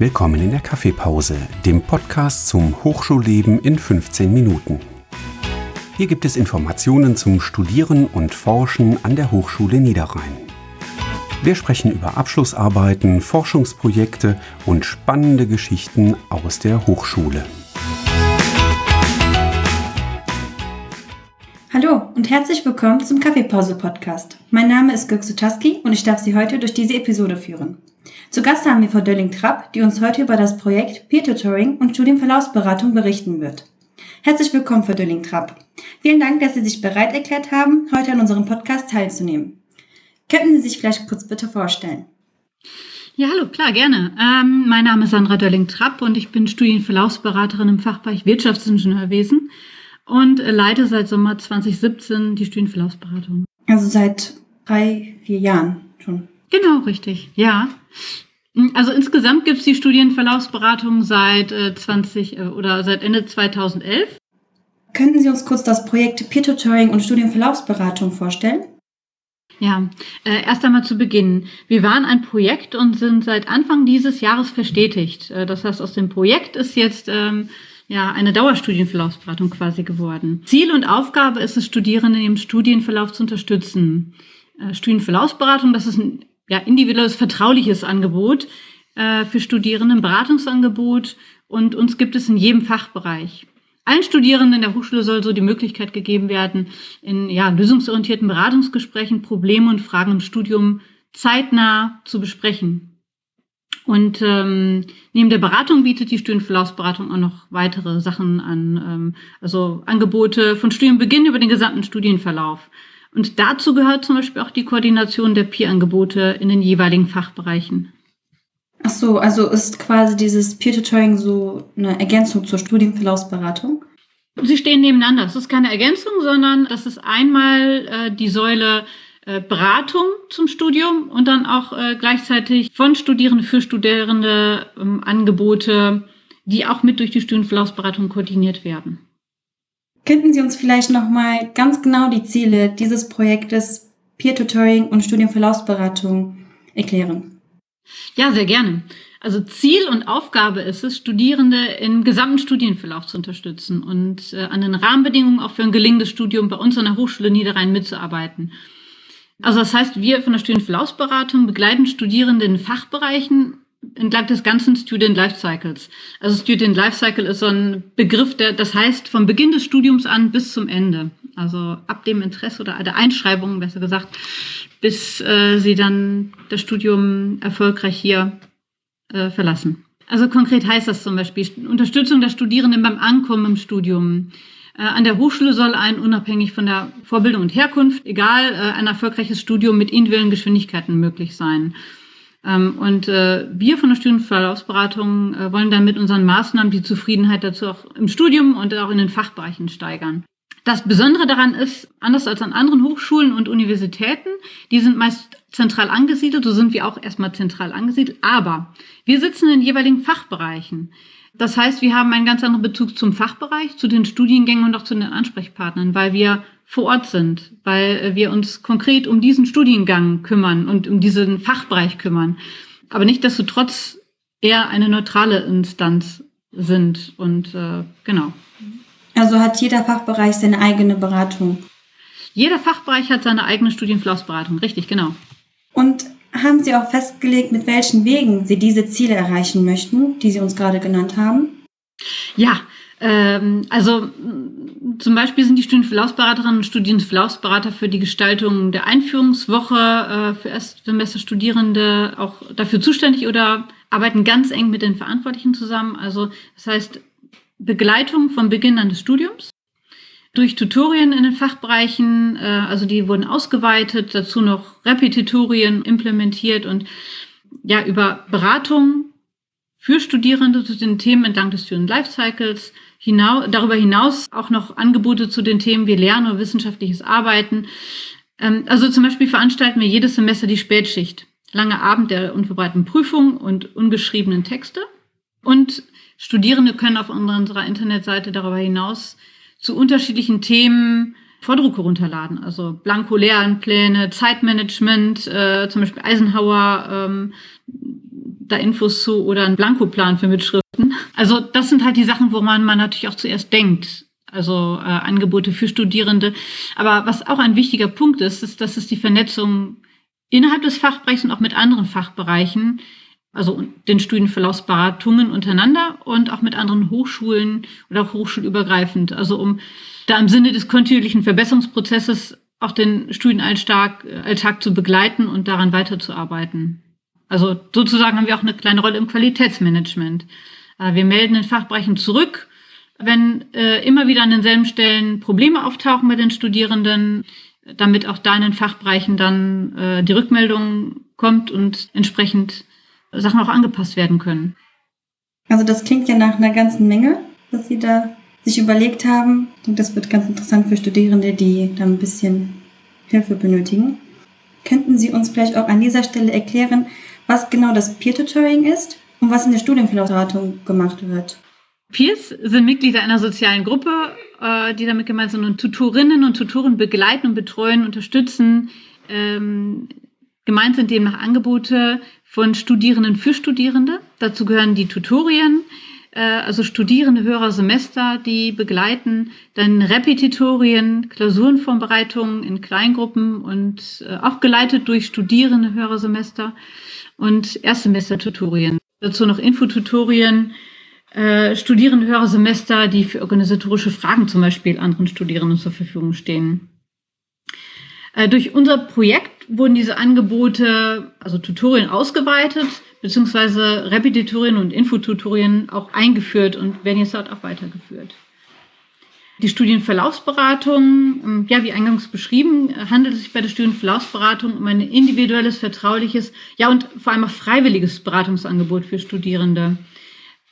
Willkommen in der Kaffeepause, dem Podcast zum Hochschulleben in 15 Minuten. Hier gibt es Informationen zum Studieren und Forschen an der Hochschule Niederrhein. Wir sprechen über Abschlussarbeiten, Forschungsprojekte und spannende Geschichten aus der Hochschule. Hallo und herzlich willkommen zum Kaffeepause-Podcast. Mein Name ist Göksu Taski und ich darf Sie heute durch diese Episode führen. Zu Gast haben wir Frau Dölling-Trapp, die uns heute über das Projekt Peer-Tutoring und Studienverlaufsberatung berichten wird. Herzlich willkommen, Frau Dölling-Trapp. Vielen Dank, dass Sie sich bereit erklärt haben, heute an unserem Podcast teilzunehmen. Könnten Sie sich vielleicht kurz bitte vorstellen? Ja, hallo, klar, gerne. Ähm, mein Name ist Sandra Dölling-Trapp und ich bin Studienverlaufsberaterin im Fachbereich Wirtschaftsingenieurwesen und leite seit Sommer 2017 die Studienverlaufsberatung. Also seit drei, vier Jahren schon. Genau, richtig, ja. Also insgesamt gibt es die Studienverlaufsberatung seit äh, 20 äh, oder seit Ende 2011. Könnten Sie uns kurz das Projekt Peer-Tutoring und Studienverlaufsberatung vorstellen? Ja, äh, erst einmal zu Beginn. Wir waren ein Projekt und sind seit Anfang dieses Jahres verstetigt. Äh, das heißt, aus dem Projekt ist jetzt ähm, ja eine Dauerstudienverlaufsberatung quasi geworden. Ziel und Aufgabe ist es, Studierende im Studienverlauf zu unterstützen. Äh, Studienverlaufsberatung, das ist ein ja, individuelles, vertrauliches Angebot äh, für Studierende, Beratungsangebot und uns gibt es in jedem Fachbereich. Allen Studierenden der Hochschule soll so die Möglichkeit gegeben werden, in ja, lösungsorientierten Beratungsgesprächen Probleme und Fragen im Studium zeitnah zu besprechen. Und ähm, neben der Beratung bietet die Studienverlaufsberatung auch noch weitere Sachen an, ähm, also Angebote von Studienbeginn über den gesamten Studienverlauf. Und dazu gehört zum Beispiel auch die Koordination der Peer-Angebote in den jeweiligen Fachbereichen. Ach so, also ist quasi dieses Peer-Tutoring so eine Ergänzung zur Studienverlaufsberatung? Sie stehen nebeneinander. Es ist keine Ergänzung, sondern das ist einmal äh, die Säule äh, Beratung zum Studium und dann auch äh, gleichzeitig von Studierenden für Studierende ähm, Angebote, die auch mit durch die Studienverlaufsberatung koordiniert werden. Könnten Sie uns vielleicht nochmal ganz genau die Ziele dieses Projektes Peer-Tutoring und Studienverlaufsberatung erklären? Ja, sehr gerne. Also Ziel und Aufgabe ist es, Studierende im gesamten Studienverlauf zu unterstützen und äh, an den Rahmenbedingungen auch für ein gelingendes Studium bei uns an der Hochschule Niederrhein mitzuarbeiten. Also das heißt, wir von der Studienverlaufsberatung begleiten Studierende in Fachbereichen entlang des ganzen Student Lifecycles. Also Student Lifecycle ist so ein Begriff, der, das heißt vom Beginn des Studiums an bis zum Ende. Also ab dem Interesse oder der Einschreibung, besser gesagt, bis äh, sie dann das Studium erfolgreich hier äh, verlassen. Also konkret heißt das zum Beispiel Unterstützung der Studierenden beim Ankommen im Studium. Äh, an der Hochschule soll ein unabhängig von der Vorbildung und Herkunft, egal, äh, ein erfolgreiches Studium mit individuellen Geschwindigkeiten möglich sein. Ähm, und äh, wir von der Studienverlaufsberatung äh, wollen dann mit unseren Maßnahmen die Zufriedenheit dazu auch im Studium und auch in den Fachbereichen steigern. Das Besondere daran ist, anders als an anderen Hochschulen und Universitäten, die sind meist zentral angesiedelt, so sind wir auch erstmal zentral angesiedelt, aber wir sitzen in jeweiligen Fachbereichen. Das heißt, wir haben einen ganz anderen Bezug zum Fachbereich, zu den Studiengängen und auch zu den Ansprechpartnern, weil wir vor Ort sind, weil äh, wir uns konkret um diesen Studiengang kümmern und um diesen Fachbereich kümmern. Aber nicht, dass trotz eher eine neutrale Instanz sind und äh, genau. Also hat jeder Fachbereich seine eigene Beratung. Jeder Fachbereich hat seine eigene Studienverlaufsberatung, richtig, genau. Und haben Sie auch festgelegt, mit welchen Wegen Sie diese Ziele erreichen möchten, die Sie uns gerade genannt haben? Ja, ähm, also zum Beispiel sind die Studienverlaufsberaterinnen und Studienverlaufsberater für die Gestaltung der Einführungswoche äh, für Erstsemesterstudierende auch dafür zuständig oder arbeiten ganz eng mit den Verantwortlichen zusammen. Also das heißt Begleitung vom Beginn an des Studiums durch Tutorien in den Fachbereichen, äh, also die wurden ausgeweitet, dazu noch Repetitorien implementiert und ja über Beratung für Studierende zu den Themen entlang des Student Lifecycles, hinaus, darüber hinaus auch noch Angebote zu den Themen wie Lernen oder wissenschaftliches Arbeiten. Ähm, also zum Beispiel veranstalten wir jedes Semester die Spätschicht. Lange Abend der unvorbereiteten Prüfung und ungeschriebenen Texte. Und Studierende können auf unserer Internetseite darüber hinaus zu unterschiedlichen Themen Vordrucke runterladen. Also Blanko-Lernpläne, Zeitmanagement, äh, zum Beispiel Eisenhower, ähm, da Infos zu oder einen Blankoplan für Mitschriften. Also das sind halt die Sachen, woran man natürlich auch zuerst denkt. Also äh, Angebote für Studierende. Aber was auch ein wichtiger Punkt ist, ist, dass es die Vernetzung innerhalb des Fachbereichs und auch mit anderen Fachbereichen, also den Studienverlaufsberatungen untereinander und auch mit anderen Hochschulen oder auch hochschulübergreifend. Also um da im Sinne des kontinuierlichen Verbesserungsprozesses auch den Studienalltag Alltag zu begleiten und daran weiterzuarbeiten. Also sozusagen haben wir auch eine kleine Rolle im Qualitätsmanagement. Äh, wir melden in Fachbereichen zurück, wenn äh, immer wieder an denselben Stellen Probleme auftauchen bei den Studierenden, damit auch da in den Fachbereichen dann äh, die Rückmeldung kommt und entsprechend Sachen auch angepasst werden können. Also das klingt ja nach einer ganzen Menge, was Sie da sich überlegt haben. Und das wird ganz interessant für Studierende, die da ein bisschen Hilfe benötigen. Könnten Sie uns vielleicht auch an dieser Stelle erklären, was genau das Peer-Tutoring ist und was in der Studienberatung gemacht wird? Peers sind Mitglieder einer sozialen Gruppe, äh, die damit gemeint sind und Tutorinnen und Tutoren begleiten und betreuen, unterstützen. Ähm, gemeint sind demnach Angebote von Studierenden für Studierende. Dazu gehören die Tutorien, äh, also Studierende höherer Semester, die begleiten, dann Repetitorien, Klausurenvorbereitungen in Kleingruppen und äh, auch geleitet durch Studierende höherer Semester und Erstsemester-Tutorien. Dazu noch Infotutorien, äh, Studierende höherer Semester, die für organisatorische Fragen zum Beispiel anderen Studierenden zur Verfügung stehen. Äh, durch unser Projekt wurden diese Angebote, also Tutorien ausgeweitet, beziehungsweise Repetitorien und Infotutorien auch eingeführt und werden jetzt dort auch weitergeführt. Die Studienverlaufsberatung, ähm, ja, wie eingangs beschrieben, handelt es sich bei der Studienverlaufsberatung um ein individuelles, vertrauliches, ja, und vor allem auch freiwilliges Beratungsangebot für Studierende.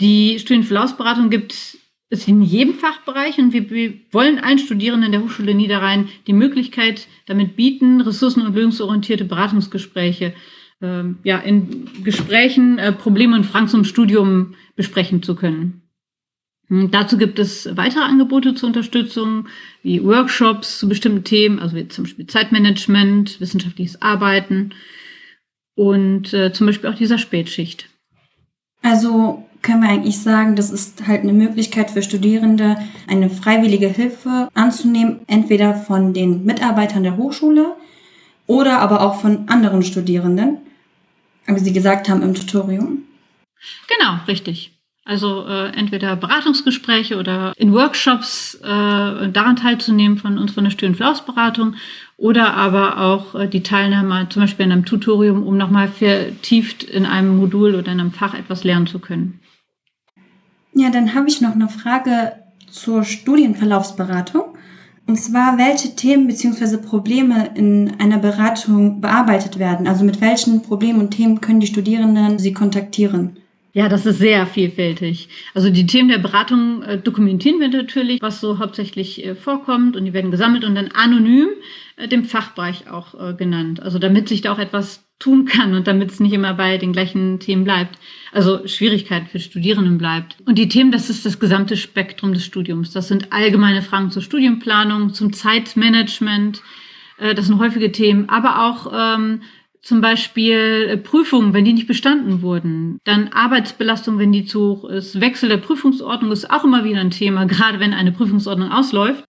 Die Studienverlaufsberatung gibt es in jedem Fachbereich und wir, wir wollen allen Studierenden der Hochschule Niederrhein die Möglichkeit damit bieten, ressourcen- und lösungsorientierte Beratungsgespräche ähm, ja, in Gesprächen äh, Probleme und Fragen zum Studium besprechen zu können. Und dazu gibt es weitere Angebote zur Unterstützung, wie Workshops zu bestimmten Themen, also wie zum Beispiel Zeitmanagement, wissenschaftliches Arbeiten und äh, zum Beispiel auch dieser Spätschicht. Also können wir eigentlich sagen, das ist halt eine Möglichkeit für Studierende, eine freiwillige Hilfe anzunehmen, entweder von den Mitarbeitern der Hochschule oder aber auch von anderen Studierenden, wie Sie gesagt haben, im Tutorium. Genau, richtig. Also äh, entweder Beratungsgespräche oder in Workshops äh, daran teilzunehmen von uns von der Studienflausberatung oder aber auch äh, die Teilnahme zum Beispiel in einem Tutorium, um nochmal vertieft in einem Modul oder in einem Fach etwas lernen zu können. Ja, dann habe ich noch eine Frage zur Studienverlaufsberatung. Und zwar, welche Themen bzw. Probleme in einer Beratung bearbeitet werden. Also mit welchen Problemen und Themen können die Studierenden Sie kontaktieren? Ja, das ist sehr vielfältig. Also die Themen der Beratung äh, dokumentieren wir natürlich, was so hauptsächlich äh, vorkommt und die werden gesammelt und dann anonym äh, dem Fachbereich auch äh, genannt. Also damit sich da auch etwas tun kann und damit es nicht immer bei den gleichen Themen bleibt. Also Schwierigkeiten für Studierenden bleibt. Und die Themen, das ist das gesamte Spektrum des Studiums. Das sind allgemeine Fragen zur Studienplanung, zum Zeitmanagement. Äh, das sind häufige Themen, aber auch ähm, zum Beispiel äh, Prüfungen, wenn die nicht bestanden wurden. Dann Arbeitsbelastung, wenn die zu hoch ist. Wechsel der Prüfungsordnung ist auch immer wieder ein Thema, gerade wenn eine Prüfungsordnung ausläuft.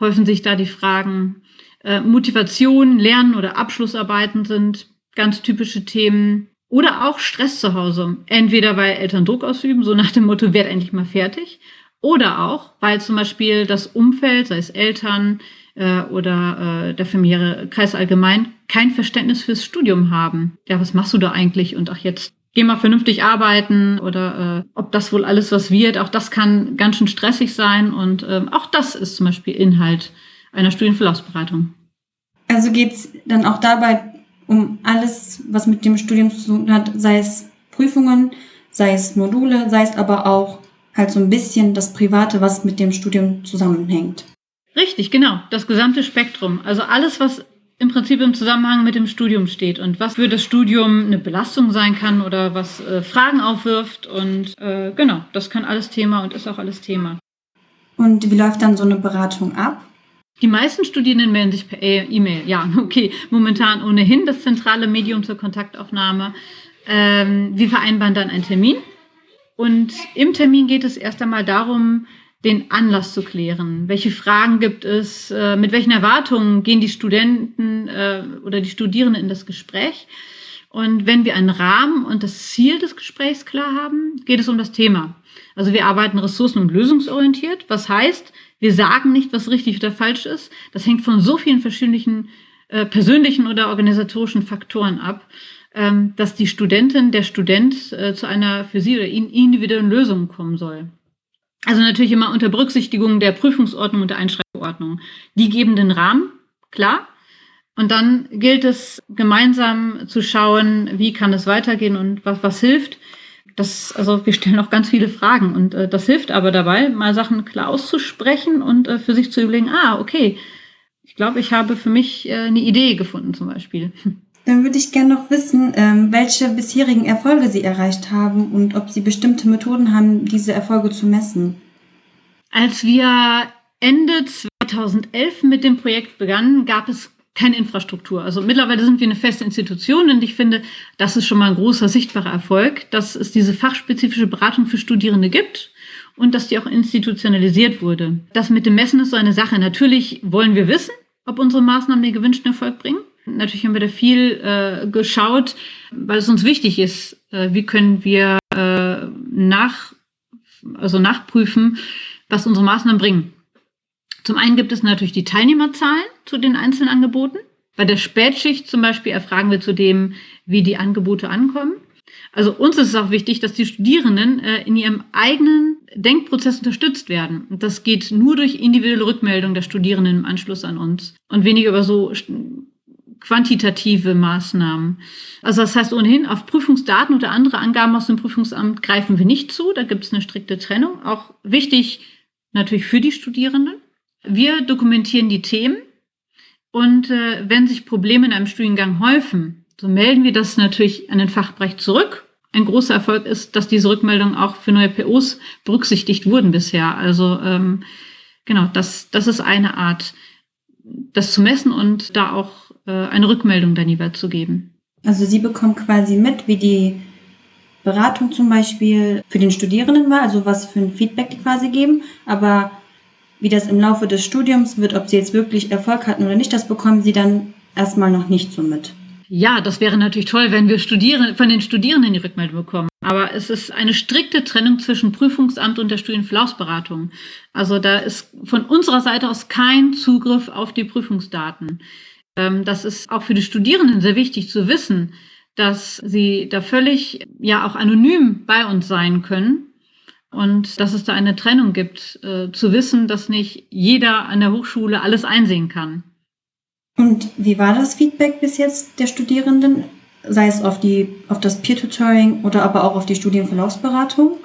Häufen sich da die Fragen. Äh, Motivation, Lernen oder Abschlussarbeiten sind ganz typische Themen. Oder auch Stress zu Hause. Entweder weil Eltern Druck ausüben, so nach dem Motto, werd endlich mal fertig. Oder auch, weil zum Beispiel das Umfeld, sei es Eltern äh, oder äh, der familiäre Kreis allgemein, kein Verständnis fürs Studium haben. Ja, was machst du da eigentlich? Und ach, jetzt geh mal vernünftig arbeiten oder äh, ob das wohl alles was wird. Auch das kann ganz schön stressig sein. Und äh, auch das ist zum Beispiel Inhalt einer Studienverlaufsberatung. Also geht es dann auch dabei um alles, was mit dem Studium zu tun hat, sei es Prüfungen, sei es Module, sei es aber auch halt so ein bisschen das Private, was mit dem Studium zusammenhängt. Richtig, genau. Das gesamte Spektrum. Also alles, was im Prinzip im Zusammenhang mit dem Studium steht und was für das Studium eine Belastung sein kann oder was äh, Fragen aufwirft. Und äh, genau, das kann alles Thema und ist auch alles Thema. Und wie läuft dann so eine Beratung ab? Die meisten Studierenden melden sich per E-Mail. Ja, okay. Momentan ohnehin das zentrale Medium zur Kontaktaufnahme. Ähm, wir vereinbaren dann einen Termin. Und im Termin geht es erst einmal darum, den Anlass zu klären. Welche Fragen gibt es? Äh, mit welchen Erwartungen gehen die Studenten äh, oder die Studierenden in das Gespräch? Und wenn wir einen Rahmen und das Ziel des Gesprächs klar haben, geht es um das Thema. Also wir arbeiten ressourcen- und lösungsorientiert, was heißt, wir sagen nicht, was richtig oder falsch ist. Das hängt von so vielen verschiedenen äh, persönlichen oder organisatorischen Faktoren ab, ähm, dass die Studentin, der Student äh, zu einer für sie oder ihn individuellen Lösung kommen soll. Also natürlich immer unter Berücksichtigung der Prüfungsordnung und der Einschreibordnung. Die geben den Rahmen, klar. Und dann gilt es gemeinsam zu schauen, wie kann es weitergehen und was, was hilft. Das, also wir stellen auch ganz viele Fragen und äh, das hilft aber dabei, mal Sachen klar auszusprechen und äh, für sich zu überlegen, ah, okay, ich glaube, ich habe für mich äh, eine Idee gefunden zum Beispiel. Dann würde ich gerne noch wissen, ähm, welche bisherigen Erfolge Sie erreicht haben und ob Sie bestimmte Methoden haben, diese Erfolge zu messen. Als wir Ende 2011 mit dem Projekt begannen, gab es keine Infrastruktur. Also mittlerweile sind wir eine feste Institution und ich finde, das ist schon mal ein großer sichtbarer Erfolg, dass es diese fachspezifische Beratung für Studierende gibt und dass die auch institutionalisiert wurde. Das mit dem Messen ist so eine Sache. Natürlich wollen wir wissen, ob unsere Maßnahmen den gewünschten Erfolg bringen. Natürlich haben wir da viel äh, geschaut, weil es uns wichtig ist, äh, wie können wir äh, nach, also nachprüfen, was unsere Maßnahmen bringen. Zum einen gibt es natürlich die Teilnehmerzahlen zu den einzelnen Angeboten. Bei der Spätschicht zum Beispiel erfragen wir zudem, wie die Angebote ankommen. Also uns ist es auch wichtig, dass die Studierenden äh, in ihrem eigenen Denkprozess unterstützt werden. Und das geht nur durch individuelle Rückmeldung der Studierenden im Anschluss an uns und weniger über so quantitative Maßnahmen. Also das heißt ohnehin, auf Prüfungsdaten oder andere Angaben aus dem Prüfungsamt greifen wir nicht zu. Da gibt es eine strikte Trennung. Auch wichtig natürlich für die Studierenden. Wir dokumentieren die Themen und äh, wenn sich Probleme in einem Studiengang häufen, so melden wir das natürlich an den Fachbereich zurück. Ein großer Erfolg ist, dass diese Rückmeldungen auch für neue POs berücksichtigt wurden bisher. Also ähm, genau, das, das ist eine Art, das zu messen und da auch äh, eine Rückmeldung dann jeweils zu geben. Also Sie bekommen quasi mit, wie die Beratung zum Beispiel für den Studierenden war, also was für ein Feedback die quasi geben, aber wie das im Laufe des Studiums wird, ob Sie jetzt wirklich Erfolg hatten oder nicht, das bekommen Sie dann erstmal noch nicht so mit. Ja, das wäre natürlich toll, wenn wir Studieren, von den Studierenden die Rückmeldung bekommen. Aber es ist eine strikte Trennung zwischen Prüfungsamt und der Studienverlaufsberatung. Also da ist von unserer Seite aus kein Zugriff auf die Prüfungsdaten. Ähm, das ist auch für die Studierenden sehr wichtig zu wissen, dass sie da völlig ja auch anonym bei uns sein können und dass es da eine Trennung gibt, äh, zu wissen, dass nicht jeder an der Hochschule alles einsehen kann. Und wie war das Feedback bis jetzt der Studierenden, sei es auf, die, auf das Peer-Tutoring oder aber auch auf die Studienverlaufsberatung?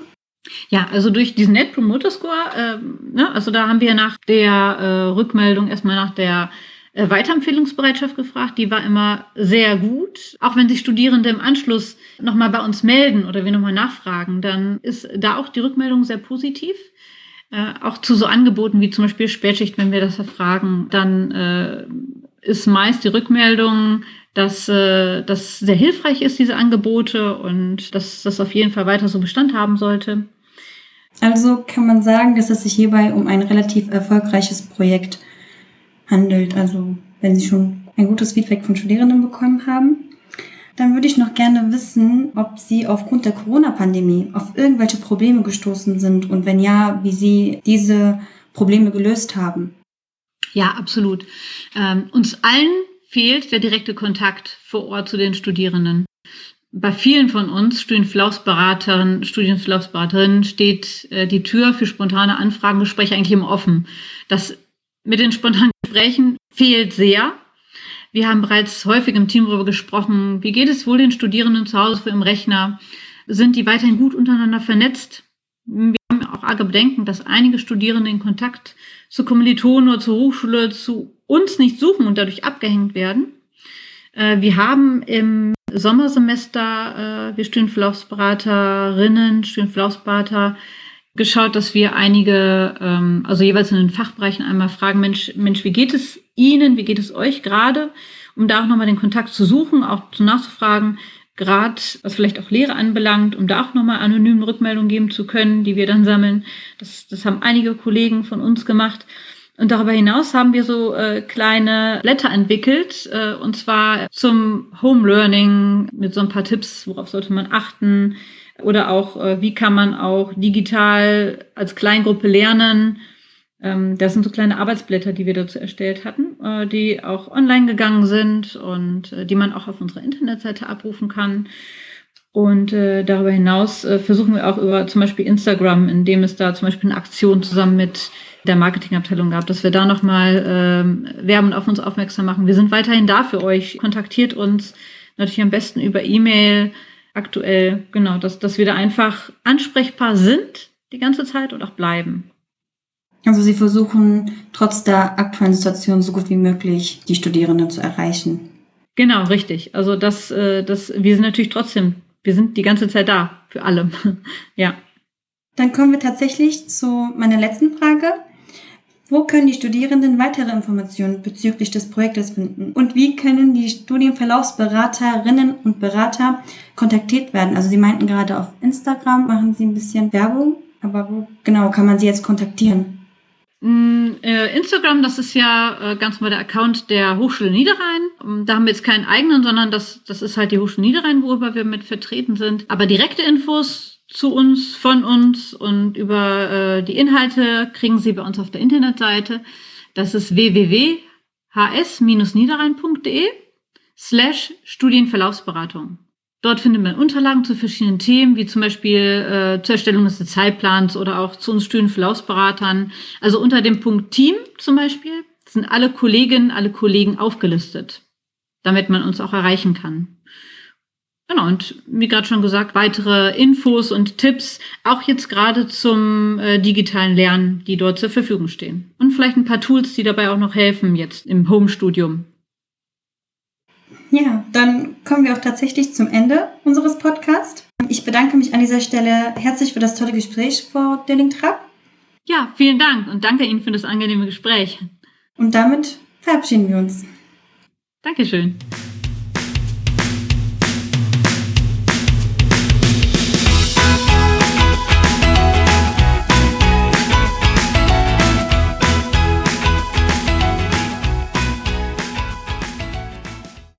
Ja, also durch diesen Net Promoter Score, äh, ne, also da haben wir nach der äh, Rückmeldung erstmal nach der Weiterempfehlungsbereitschaft gefragt. Die war immer sehr gut. Auch wenn sich Studierende im Anschluss nochmal bei uns melden oder wir nochmal nachfragen, dann ist da auch die Rückmeldung sehr positiv. Äh, auch zu so Angeboten wie zum Beispiel Spätschicht, wenn wir das erfragen, dann äh, ist meist die Rückmeldung, dass äh, das sehr hilfreich ist, diese Angebote und dass das auf jeden Fall weiter so Bestand haben sollte. Also kann man sagen, dass es sich hierbei um ein relativ erfolgreiches Projekt handelt. Also wenn Sie schon ein gutes Feedback von Studierenden bekommen haben, dann würde ich noch gerne wissen, ob Sie aufgrund der Corona-Pandemie auf irgendwelche Probleme gestoßen sind und wenn ja, wie Sie diese Probleme gelöst haben. Ja, absolut. Ähm, uns allen fehlt der direkte Kontakt vor Ort zu den Studierenden. Bei vielen von uns, Studienverlaufsberaterinnen, Studienverlaufsberaterinnen, steht äh, die Tür für spontane Anfragengespräche eigentlich immer offen. Das mit den spontanen Gesprächen fehlt sehr. Wir haben bereits häufig im Team darüber gesprochen, wie geht es wohl den Studierenden zu Hause für im Rechner? Sind die weiterhin gut untereinander vernetzt? Wir haben auch arge Bedenken, dass einige Studierende den Kontakt zu Kommilitonen oder zur Hochschule zu uns nicht suchen und dadurch abgehängt werden. Äh, wir haben im Sommersemester, äh, wir Studienverlaufsberaterinnen, Studienverlaufsberater, geschaut, dass wir einige, ähm, also jeweils in den Fachbereichen einmal fragen, Mensch, Mensch, wie geht es Ihnen, wie geht es euch gerade, um da auch nochmal den Kontakt zu suchen, auch zu nachzufragen, gerade was vielleicht auch Lehre anbelangt, um da auch nochmal anonyme Rückmeldungen geben zu können, die wir dann sammeln. Das, das haben einige Kollegen von uns gemacht. Und darüber hinaus haben wir so äh, kleine Blätter entwickelt, äh, und zwar zum Home Learning mit so ein paar Tipps, worauf sollte man achten, oder auch, äh, wie kann man auch digital als Kleingruppe lernen. Ähm, das sind so kleine Arbeitsblätter, die wir dazu erstellt hatten, äh, die auch online gegangen sind und äh, die man auch auf unserer Internetseite abrufen kann. Und äh, darüber hinaus äh, versuchen wir auch über zum Beispiel Instagram, indem es da zum Beispiel eine Aktion zusammen mit der Marketingabteilung gab, dass wir da nochmal ähm, werben und auf uns aufmerksam machen. Wir sind weiterhin da für euch. Kontaktiert uns natürlich am besten über E-Mail aktuell, genau, dass, dass wir da einfach ansprechbar sind die ganze Zeit und auch bleiben. Also Sie versuchen trotz der aktuellen Situation so gut wie möglich die Studierenden zu erreichen. Genau, richtig. Also das, äh, das, wir sind natürlich trotzdem, wir sind die ganze Zeit da für alle. ja. Dann kommen wir tatsächlich zu meiner letzten Frage. Wo können die Studierenden weitere Informationen bezüglich des Projektes finden? Und wie können die Studienverlaufsberaterinnen und Berater kontaktiert werden? Also Sie meinten gerade auf Instagram machen Sie ein bisschen Werbung, aber wo genau kann man Sie jetzt kontaktieren? Mm, äh, Instagram, das ist ja äh, ganz mal der Account der Hochschule Niederrhein. Mm, da haben wir jetzt keinen eigenen, sondern das, das ist halt die Hochschule Niederrhein, worüber wir mit vertreten sind. Aber direkte Infos zu uns, von uns und über äh, die Inhalte kriegen Sie bei uns auf der Internetseite. Das ist www.hs-niederrhein.de slash Studienverlaufsberatung. Dort findet man Unterlagen zu verschiedenen Themen, wie zum Beispiel äh, zur Erstellung des Zeitplans oder auch zu uns Studienverlaufsberatern. Also unter dem Punkt Team zum Beispiel sind alle Kolleginnen, alle Kollegen aufgelistet, damit man uns auch erreichen kann. Genau, und wie gerade schon gesagt, weitere Infos und Tipps, auch jetzt gerade zum äh, digitalen Lernen, die dort zur Verfügung stehen. Und vielleicht ein paar Tools, die dabei auch noch helfen jetzt im Homestudium. Ja, dann kommen wir auch tatsächlich zum Ende unseres Podcasts. Ich bedanke mich an dieser Stelle herzlich für das tolle Gespräch, Frau Delling-Trapp. Ja, vielen Dank und danke Ihnen für das angenehme Gespräch. Und damit verabschieden wir uns. Dankeschön.